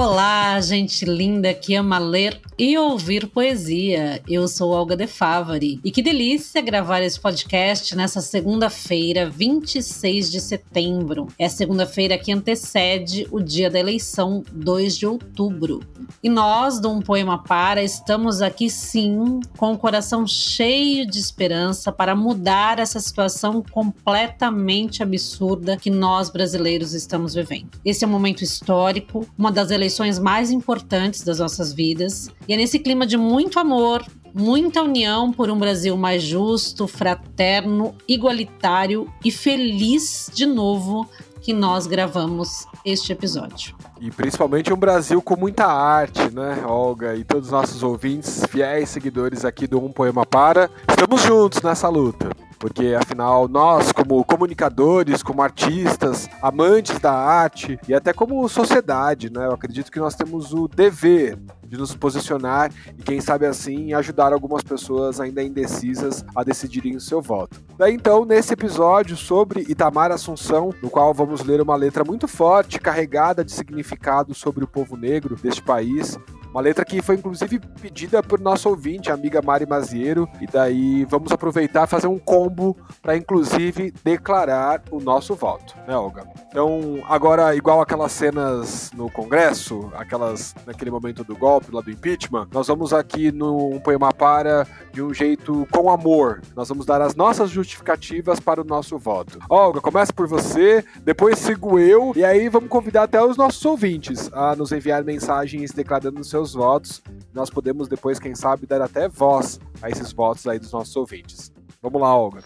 Olá, gente linda que ama ler e ouvir poesia. Eu sou Olga De Favari e que delícia gravar esse podcast nessa segunda-feira, 26 de setembro. É segunda-feira que antecede o dia da eleição, 2 de outubro. E nós, do Um Poema Para, estamos aqui sim, com o coração cheio de esperança para mudar essa situação completamente absurda que nós brasileiros estamos vivendo. Esse é um momento histórico, uma das eleições mais importantes das nossas vidas e é nesse clima de muito amor, muita união por um Brasil mais justo, fraterno, igualitário e feliz de novo que nós gravamos este episódio. E principalmente um Brasil com muita arte, né, Olga? E todos os nossos ouvintes, fiéis seguidores aqui do Um Poema Para, estamos juntos nessa luta porque afinal nós, como comunicadores, como artistas, amantes da arte e até como sociedade, né, eu acredito que nós temos o dever de nos posicionar e quem sabe assim ajudar algumas pessoas ainda indecisas a decidirem o seu voto. Daí então, nesse episódio sobre Itamar Assunção, no qual vamos ler uma letra muito forte, carregada de significado sobre o povo negro deste país, uma letra que foi inclusive pedida por nosso ouvinte, amiga Mari Maziero, e daí vamos aproveitar e fazer um combo para inclusive declarar o nosso voto, né, Olga? Então, agora igual aquelas cenas no Congresso, aquelas naquele momento do golpe lá do impeachment, nós vamos aqui no poema para de um jeito com amor. Nós vamos dar as nossas justificativas para o nosso voto. Olga, começa por você, depois sigo eu e aí vamos convidar até os nossos ouvintes a nos enviar mensagens declarando seu seus votos. Nós podemos depois, quem sabe, dar até voz a esses votos aí dos nossos ouvintes. Vamos lá, Olga.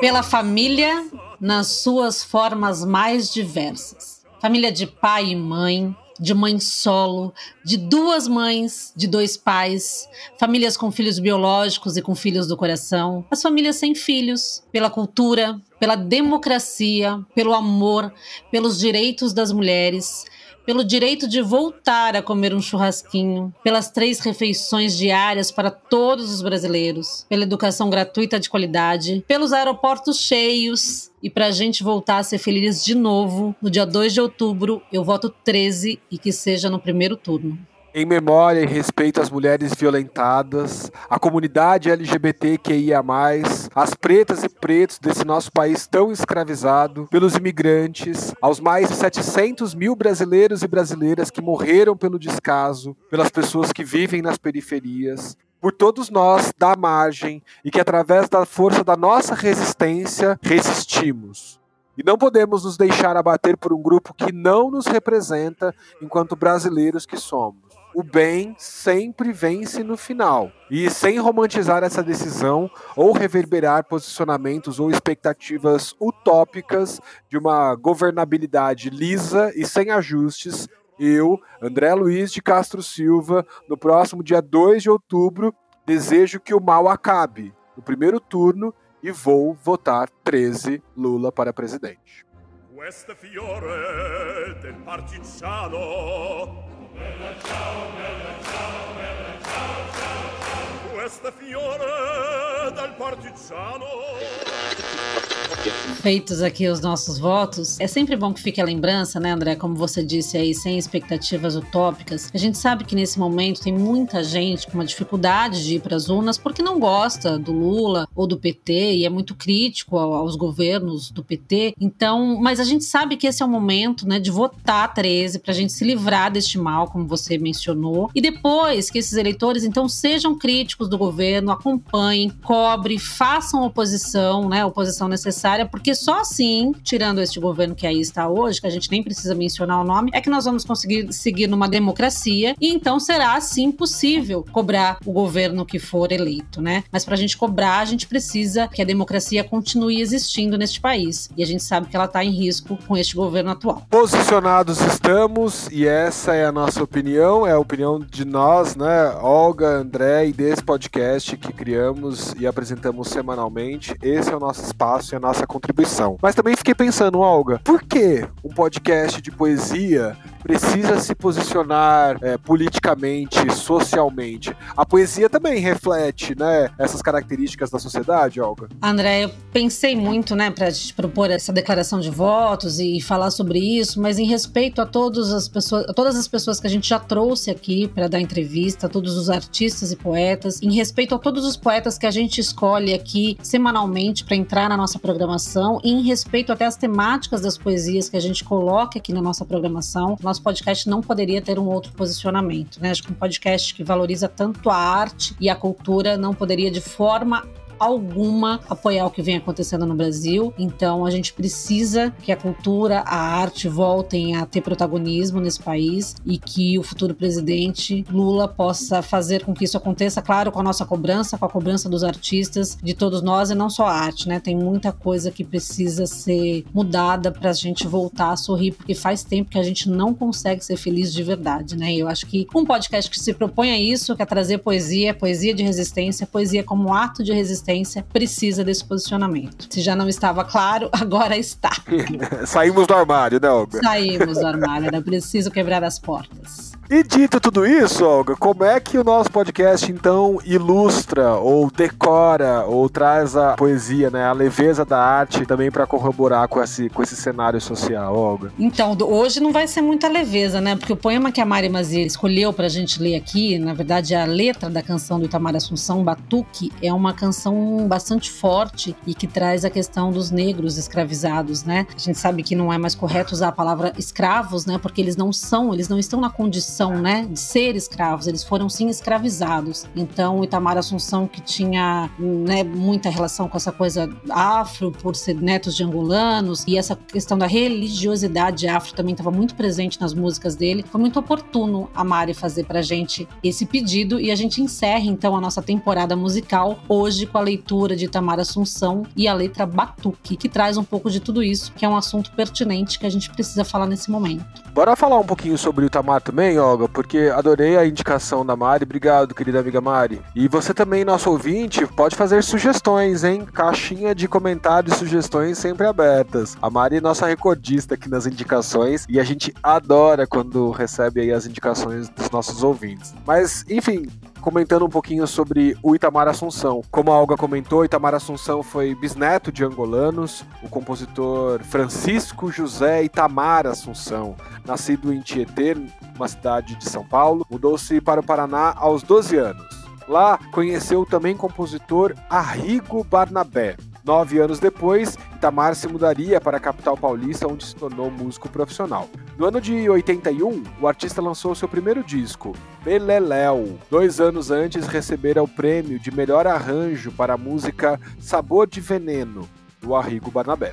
Pela família nas suas formas mais diversas. Família de pai e mãe, de mãe solo, de duas mães, de dois pais, famílias com filhos biológicos e com filhos do coração, as famílias sem filhos, pela cultura, pela democracia, pelo amor, pelos direitos das mulheres, pelo direito de voltar a comer um churrasquinho, pelas três refeições diárias para todos os brasileiros, pela educação gratuita de qualidade, pelos aeroportos cheios. E para a gente voltar a ser feliz de novo, no dia 2 de outubro, eu voto 13 e que seja no primeiro turno em memória e respeito às mulheres violentadas, à comunidade LGBTQIA, às pretas e pretos desse nosso país tão escravizado, pelos imigrantes, aos mais de 700 mil brasileiros e brasileiras que morreram pelo descaso, pelas pessoas que vivem nas periferias, por todos nós da margem e que, através da força da nossa resistência, resistimos. E não podemos nos deixar abater por um grupo que não nos representa enquanto brasileiros que somos o bem sempre vence no final. E sem romantizar essa decisão ou reverberar posicionamentos ou expectativas utópicas de uma governabilidade lisa e sem ajustes, eu, André Luiz de Castro Silva, no próximo dia 2 de outubro, desejo que o mal acabe no primeiro turno e vou votar 13 Lula para presidente. Questa fiore del partigiano Bella ciao, bella ciao, bella ciao, ciao, ciao. Feitos aqui os nossos votos, é sempre bom que fique a lembrança, né, André? Como você disse aí, sem expectativas utópicas. A gente sabe que nesse momento tem muita gente com uma dificuldade de ir para as urnas porque não gosta do Lula ou do PT e é muito crítico aos governos do PT. Então, mas a gente sabe que esse é o momento, né, de votar 13 para a gente se livrar deste mal, como você mencionou. E depois que esses eleitores então sejam críticos do governo, acompanhem, cobre, façam oposição, né? Oposição necessária, porque só assim, tirando este governo que aí está hoje, que a gente nem precisa mencionar o nome, é que nós vamos conseguir seguir numa democracia e então será assim possível cobrar o governo que for eleito, né? Mas para a gente cobrar, a gente precisa que a democracia continue existindo neste país. E a gente sabe que ela está em risco com este governo atual. Posicionados estamos e essa é a nossa opinião, é a opinião de nós, né? Olga, André e desse podcast que criamos e apresentamos semanalmente. Esse é o nosso espaço e a nossa contribuição. Mas também fiquei pensando, Olga, por que um podcast de poesia precisa se posicionar é, politicamente, socialmente. A poesia também reflete, né, essas características da sociedade, Olga? André, eu pensei muito, né, para te propor essa declaração de votos e falar sobre isso, mas em respeito a todas as pessoas, todas as pessoas que a gente já trouxe aqui para dar entrevista, a todos os artistas e poetas, em respeito a todos os poetas que a gente escolhe aqui semanalmente para entrar na nossa programação, e em respeito até as temáticas das poesias que a gente coloca aqui na nossa programação, nosso podcast não poderia ter um outro posicionamento, né? Acho que um podcast que valoriza tanto a arte e a cultura não poderia de forma alguma apoiar o que vem acontecendo no Brasil. Então a gente precisa que a cultura, a arte voltem a ter protagonismo nesse país e que o futuro presidente Lula possa fazer com que isso aconteça, claro, com a nossa cobrança, com a cobrança dos artistas, de todos nós e não só a arte, né? Tem muita coisa que precisa ser mudada para a gente voltar a sorrir, porque faz tempo que a gente não consegue ser feliz de verdade, né? E eu acho que um podcast que se propõe a isso, que é trazer poesia, poesia de resistência, poesia como ato de resistência precisa desse posicionamento. Se já não estava claro, agora está. Saímos do armário, né, Olga? Saímos do armário, era preciso quebrar as portas. E dito tudo isso, Olga, como é que o nosso podcast então ilustra ou decora ou traz a poesia, né, a leveza da arte também para corroborar com esse, com esse cenário social, Olga? Então, hoje não vai ser muita leveza, né? Porque o poema que a Mari Mazia escolheu para a gente ler aqui, na verdade, é a letra da canção do Itamar Assunção, Batuque, é uma canção bastante forte e que traz a questão dos negros escravizados, né? A gente sabe que não é mais correto usar a palavra escravos, né? Porque eles não são, eles não estão na condição condição, né, de ser escravos, eles foram sim escravizados. Então, o Itamar Assunção, que tinha né, muita relação com essa coisa afro, por ser netos de angolanos, e essa questão da religiosidade afro também estava muito presente nas músicas dele, foi muito oportuno a Mari fazer pra gente esse pedido e a gente encerra então a nossa temporada musical hoje com a leitura de Itamar Assunção e a letra Batuque, que traz um pouco de tudo isso, que é um assunto pertinente que a gente precisa falar nesse momento. Bora falar um pouquinho sobre o Itamar também, ó, porque adorei a indicação da Mari. Obrigado, querida amiga Mari. E você também, nosso ouvinte, pode fazer sugestões, hein? Caixinha de comentários e sugestões sempre abertas. A Mari é nossa recordista aqui nas indicações e a gente adora quando recebe aí as indicações dos nossos ouvintes. Mas, enfim, comentando um pouquinho sobre o Itamar Assunção. Como a Olga comentou, Itamar Assunção foi bisneto de angolanos, o compositor Francisco José Itamar Assunção, nascido em Tietê, uma cidade de São Paulo, mudou-se para o Paraná aos 12 anos. Lá conheceu também o compositor Arrigo Barnabé, Nove anos depois, Itamar se mudaria para a capital paulista, onde se tornou músico profissional. No ano de 81, o artista lançou seu primeiro disco, Beleléu. Dois anos antes, recebera o prêmio de melhor arranjo para a música Sabor de Veneno, do Arrigo Barnabé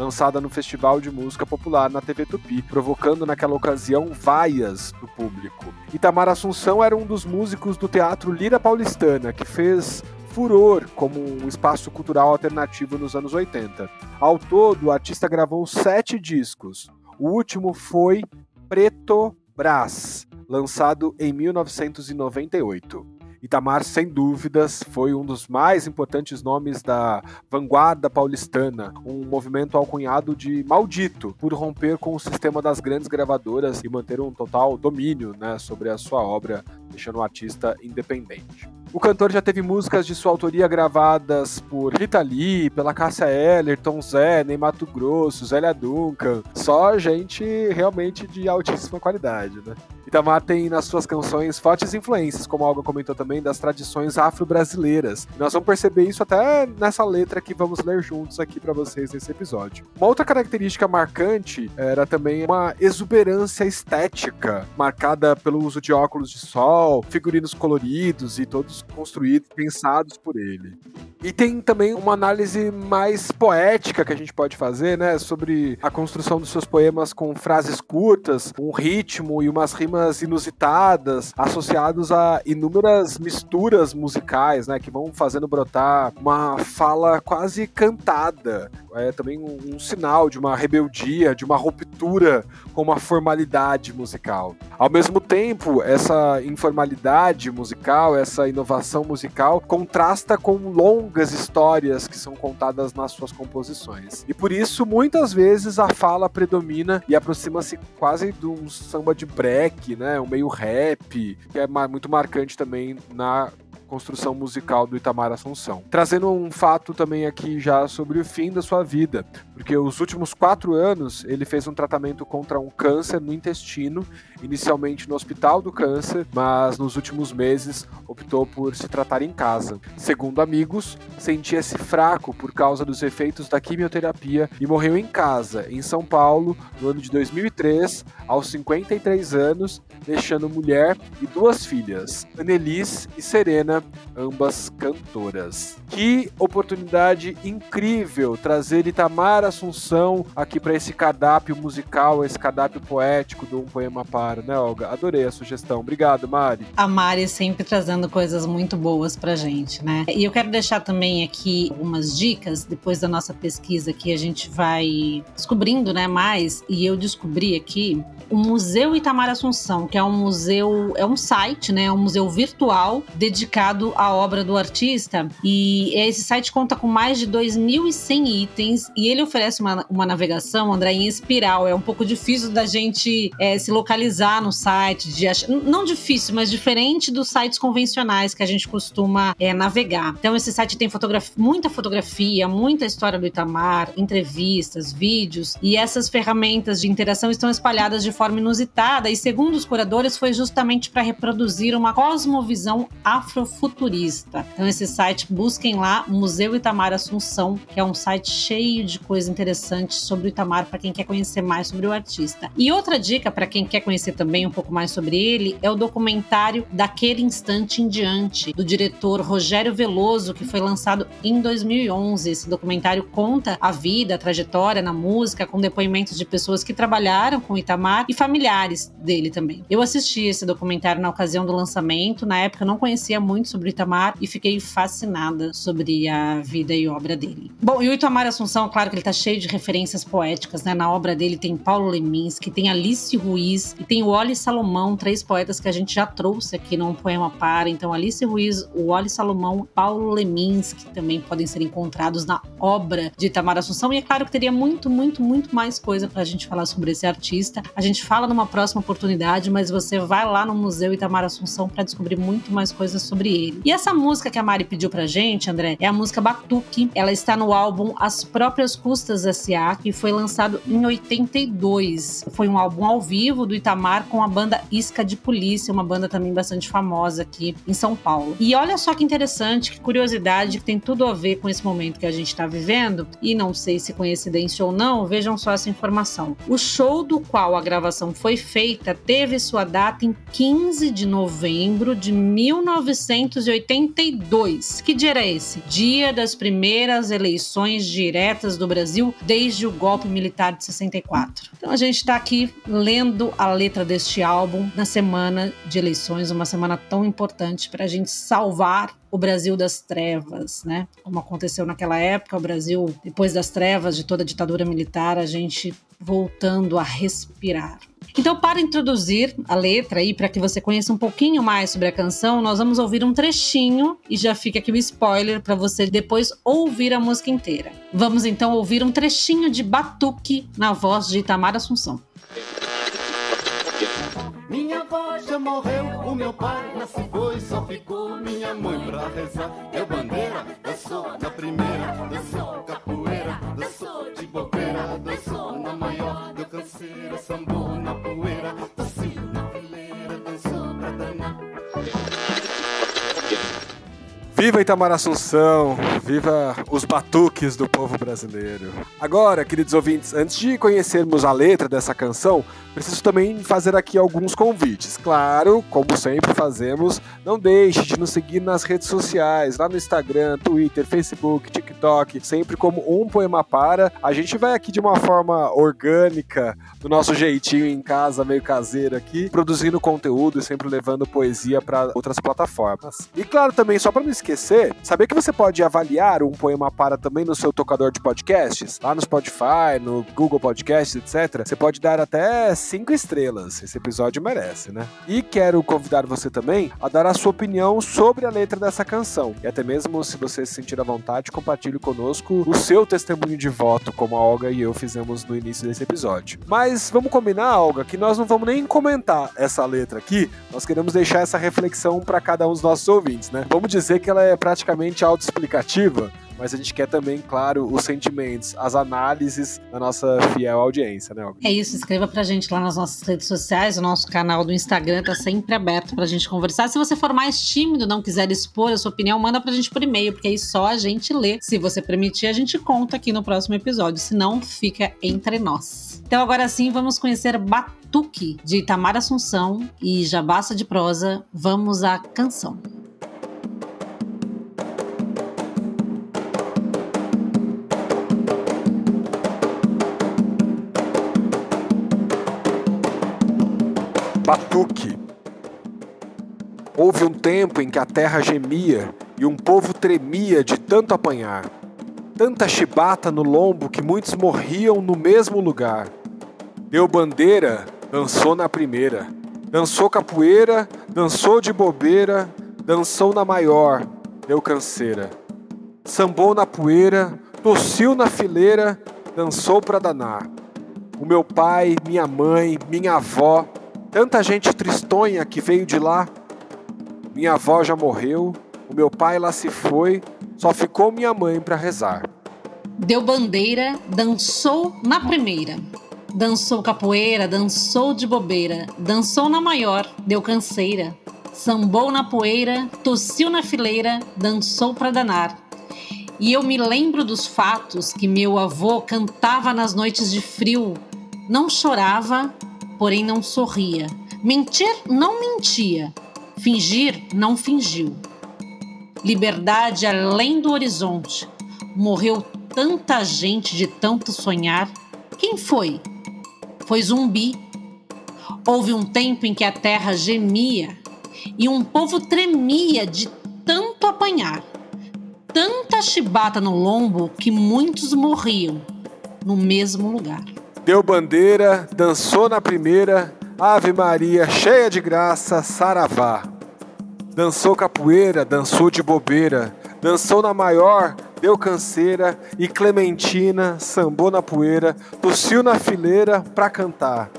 lançada no Festival de Música Popular na TV Tupi, provocando naquela ocasião vaias do público. Itamar Assunção era um dos músicos do Teatro Lira Paulistana, que fez furor como um espaço cultural alternativo nos anos 80. Ao todo, o artista gravou sete discos. O último foi Preto Brás, lançado em 1998. Itamar, sem dúvidas, foi um dos mais importantes nomes da vanguarda paulistana, um movimento alcunhado de maldito por romper com o sistema das grandes gravadoras e manter um total domínio né, sobre a sua obra, deixando o artista independente. O cantor já teve músicas de sua autoria gravadas por Rita Lee, pela Cássia Eller, Tom Zé, Ney Mato Grosso, Zélia Duncan. Só gente realmente de altíssima qualidade, né? Itamar tem nas suas canções fortes influências, como a Olga comentou também, das tradições afro-brasileiras. Nós vamos perceber isso até nessa letra que vamos ler juntos aqui para vocês nesse episódio. Uma outra característica marcante era também uma exuberância estética, marcada pelo uso de óculos de sol, figurinos coloridos e todos construídos, pensados por ele. E tem também uma análise mais poética que a gente pode fazer, né, sobre a construção dos seus poemas com frases curtas, um ritmo e umas rimas inusitadas, associados a inúmeras misturas musicais, né, que vão fazendo brotar uma fala quase cantada. É também um, um sinal de uma rebeldia, de uma ruptura com uma formalidade musical. Ao mesmo tempo, essa informalidade musical, essa inovação musical contrasta com longas histórias que são contadas nas suas composições. E por isso, muitas vezes a fala predomina e aproxima-se quase de um samba de break, né, um meio rap, que é muito marcante também na construção musical do Itamar Assunção. Trazendo um fato também aqui já sobre o fim da sua vida, porque os últimos quatro anos ele fez um tratamento contra um câncer no intestino, inicialmente no Hospital do Câncer, mas nos últimos meses optou por se tratar em casa. Segundo amigos, sentia-se fraco por causa dos efeitos da quimioterapia e morreu em casa, em São Paulo, no ano de 2003, aos 53 anos, deixando mulher e duas filhas, Annelise e Serena, ambas cantoras. Que oportunidade incrível trazer Itamar Assunção aqui para esse cardápio musical, esse cardápio poético do Um Poema Para, né, Olga? Adorei a sugestão. Obrigado, Mari. A Mari sempre trazendo coisas muito boas pra gente, né? E eu quero deixar também aqui algumas dicas, depois da nossa pesquisa que a gente vai descobrindo, né, mais, e eu descobri aqui o Museu Itamar Assunção, que é um museu, é um site, né, é um museu virtual dedicado dedicado à obra do artista. E esse site conta com mais de 2.100 itens e ele oferece uma, uma navegação, André, em espiral. É um pouco difícil da gente é, se localizar no site, de não difícil, mas diferente dos sites convencionais que a gente costuma é, navegar. Então, esse site tem muita fotografia, muita história do Itamar, entrevistas, vídeos, e essas ferramentas de interação estão espalhadas de forma inusitada. E segundo os curadores, foi justamente para reproduzir uma cosmovisão afro futurista. Então, esse site, busquem lá, Museu Itamar Assunção, que é um site cheio de coisas interessantes sobre o Itamar para quem quer conhecer mais sobre o artista. E outra dica para quem quer conhecer também um pouco mais sobre ele é o documentário Daquele Instante em Diante, do diretor Rogério Veloso, que foi lançado em 2011. Esse documentário conta a vida, a trajetória na música, com depoimentos de pessoas que trabalharam com Itamar e familiares dele também. Eu assisti esse documentário na ocasião do lançamento, na época eu não conhecia muito sobre Itamar e fiquei fascinada sobre a vida e obra dele. Bom, e o Itamar Assunção, claro que ele tá cheio de referências poéticas, né? Na obra dele tem Paulo Leminski, tem Alice Ruiz e tem o Oli Salomão, três poetas que a gente já trouxe aqui num poema para. Então, Alice Ruiz, o Oli Salomão, Paulo Leminski também podem ser encontrados na obra de Itamar Assunção. E é claro que teria muito, muito, muito mais coisa pra gente falar sobre esse artista. A gente fala numa próxima oportunidade, mas você vai lá no Museu Itamar Assunção para descobrir muito mais coisas sobre ele ele. E essa música que a Mari pediu pra gente, André, é a música Batuque. Ela está no álbum As Próprias Custas S.A., que foi lançado em 82. Foi um álbum ao vivo do Itamar com a banda Isca de Polícia, uma banda também bastante famosa aqui em São Paulo. E olha só que interessante, que curiosidade, que tem tudo a ver com esse momento que a gente está vivendo, e não sei se coincidência ou não, vejam só essa informação. O show do qual a gravação foi feita teve sua data em 15 de novembro de 1900 1982. Que dia era esse? Dia das primeiras eleições diretas do Brasil desde o golpe militar de 64. Então a gente está aqui lendo a letra deste álbum na semana de eleições, uma semana tão importante para a gente salvar o Brasil das trevas, né? Como aconteceu naquela época, o Brasil, depois das trevas de toda a ditadura militar, a gente voltando a respirar. Então, para introduzir a letra aí, para que você conheça um pouquinho mais sobre a canção, nós vamos ouvir um trechinho e já fica aqui o spoiler para você depois ouvir a música inteira. Vamos então ouvir um trechinho de Batuque na voz de Itamar Assunção. Minha avó já morreu, o meu pai nasceu foi, só ficou minha mãe pra rezar. Eu bandeira, eu sou da primeira, sou capoeira, sou de bobeira, sou na maior, eu canseira, sambou na poeira, docinho Viva Itamar Assunção, viva os batuques do povo brasileiro. Agora, queridos ouvintes, antes de conhecermos a letra dessa canção, preciso também fazer aqui alguns convites. Claro, como sempre fazemos, não deixe de nos seguir nas redes sociais, lá no Instagram, Twitter, Facebook, TikTok, sempre como um poema para. A gente vai aqui de uma forma orgânica, do nosso jeitinho em casa, meio caseiro aqui, produzindo conteúdo e sempre levando poesia para outras plataformas. E claro, também só para não esquecer, saber que você pode avaliar um poema para também no seu tocador de podcasts, lá no Spotify, no Google Podcasts, etc. Você pode dar até cinco estrelas. Esse episódio merece, né? E quero convidar você também a dar a sua opinião sobre a letra dessa canção. E até mesmo se você se sentir à vontade, compartilhe conosco o seu testemunho de voto, como a Olga e eu fizemos no início desse episódio. Mas vamos combinar, Olga, que nós não vamos nem comentar essa letra aqui, nós queremos deixar essa reflexão para cada um dos nossos ouvintes, né? Vamos dizer que ela é praticamente autoexplicativa mas a gente quer também, claro, os sentimentos, as análises da nossa fiel audiência, né? É isso, escreva pra gente lá nas nossas redes sociais, o nosso canal do Instagram tá sempre aberto pra gente conversar. Se você for mais tímido, não quiser expor a sua opinião, manda pra gente por e-mail, porque aí só a gente lê. Se você permitir, a gente conta aqui no próximo episódio, senão fica entre nós. Então agora sim, vamos conhecer Batuque, de Itamar Assunção e já basta de prosa, vamos à canção. Batuque. Houve um tempo em que a terra gemia e um povo tremia de tanto apanhar. Tanta chibata no lombo que muitos morriam no mesmo lugar. Deu bandeira, dançou na primeira. Dançou capoeira, dançou de bobeira, dançou na maior, deu canseira. Sambou na poeira, tossiu na fileira, dançou pra danar. O meu pai, minha mãe, minha avó, Tanta gente tristonha que veio de lá. Minha avó já morreu, o meu pai lá se foi, só ficou minha mãe para rezar. Deu bandeira, dançou na primeira. Dançou capoeira, dançou de bobeira, dançou na maior, deu canseira. Sambou na poeira, tossiu na fileira, dançou para danar. E eu me lembro dos fatos que meu avô cantava nas noites de frio. Não chorava, porém não sorria. Mentir não mentia. Fingir não fingiu. Liberdade além do horizonte. Morreu tanta gente de tanto sonhar. Quem foi? Foi zumbi. Houve um tempo em que a terra gemia e um povo tremia de tanto apanhar. Tanta chibata no lombo que muitos morriam no mesmo lugar. Deu bandeira, dançou na primeira, Ave Maria, cheia de graça, saravá. Dançou capoeira, dançou de bobeira, dançou na maior, deu canseira, e Clementina sambou na poeira, tossiu na fileira pra cantar.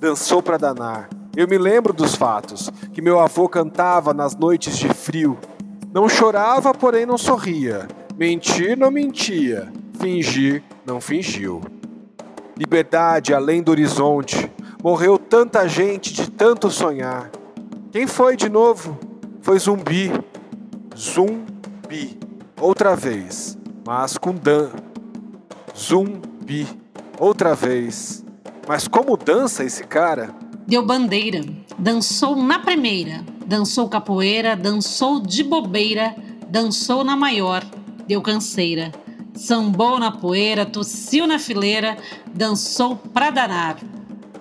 Dançou pra danar. Eu me lembro dos fatos, que meu avô cantava nas noites de frio. Não chorava, porém não sorria. Mentir não mentia. Fingir não fingiu liberdade além do horizonte. Morreu tanta gente de tanto sonhar. Quem foi de novo? Foi zumbi. Zumbi. Outra vez, mas com dan. Zumbi. Outra vez. Mas como dança esse cara? Deu bandeira, dançou na primeira, dançou capoeira, dançou de bobeira, dançou na maior, deu canseira sambou na poeira, tossiu na fileira, dançou pra danar.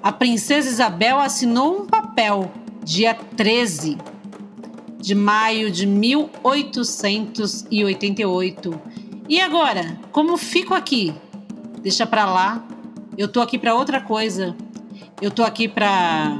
A princesa Isabel assinou um papel, dia 13 de maio de 1888. E agora, como fico aqui? Deixa pra lá. Eu tô aqui pra outra coisa. Eu tô aqui pra